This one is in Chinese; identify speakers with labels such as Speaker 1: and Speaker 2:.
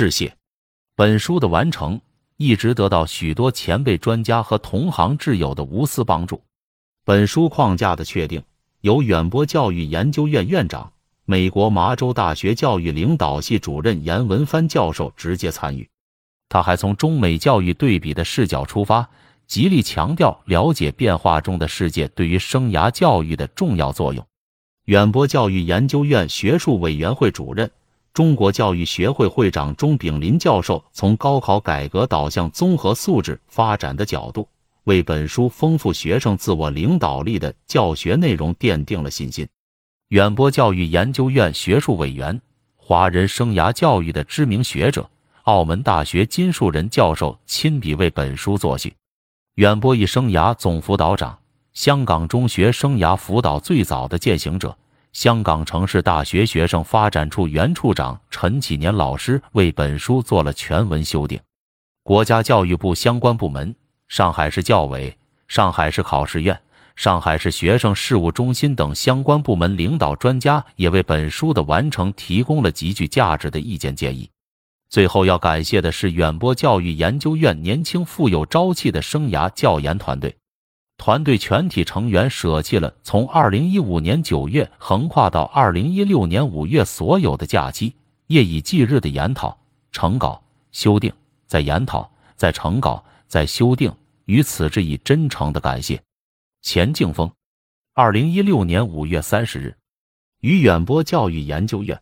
Speaker 1: 致谢。本书的完成，一直得到许多前辈专家和同行挚友的无私帮助。本书框架的确定，由远播教育研究院院长、美国麻州大学教育领导系主任严文帆教授直接参与。他还从中美教育对比的视角出发，极力强调了解变化中的世界对于生涯教育的重要作用。远播教育研究院学术委员会主任。中国教育学会会长钟炳林教授从高考改革导向综合素质发展的角度，为本书丰富学生自我领导力的教学内容奠定了信心。远播教育研究院学术委员、华人生涯教育的知名学者、澳门大学金树人教授亲笔为本书作序。远播一生涯总辅导长，香港中学生涯辅导最早的践行者。香港城市大学学生发展处原处长陈启年老师为本书做了全文修订。国家教育部相关部门、上海市教委、上海市考试院、上海市学生事务中心等相关部门领导专家也为本书的完成提供了极具价值的意见建议。最后要感谢的是远播教育研究院年轻富有朝气的生涯教研团队。团队全体成员舍弃了从二零一五年九月横跨到二零一六年五月所有的假期，夜以继日的研讨、成稿、修订，再研讨、再成稿、再修订，于此致以真诚的感谢。钱敬峰，二零一六年五月三十日，于远播教育研究院。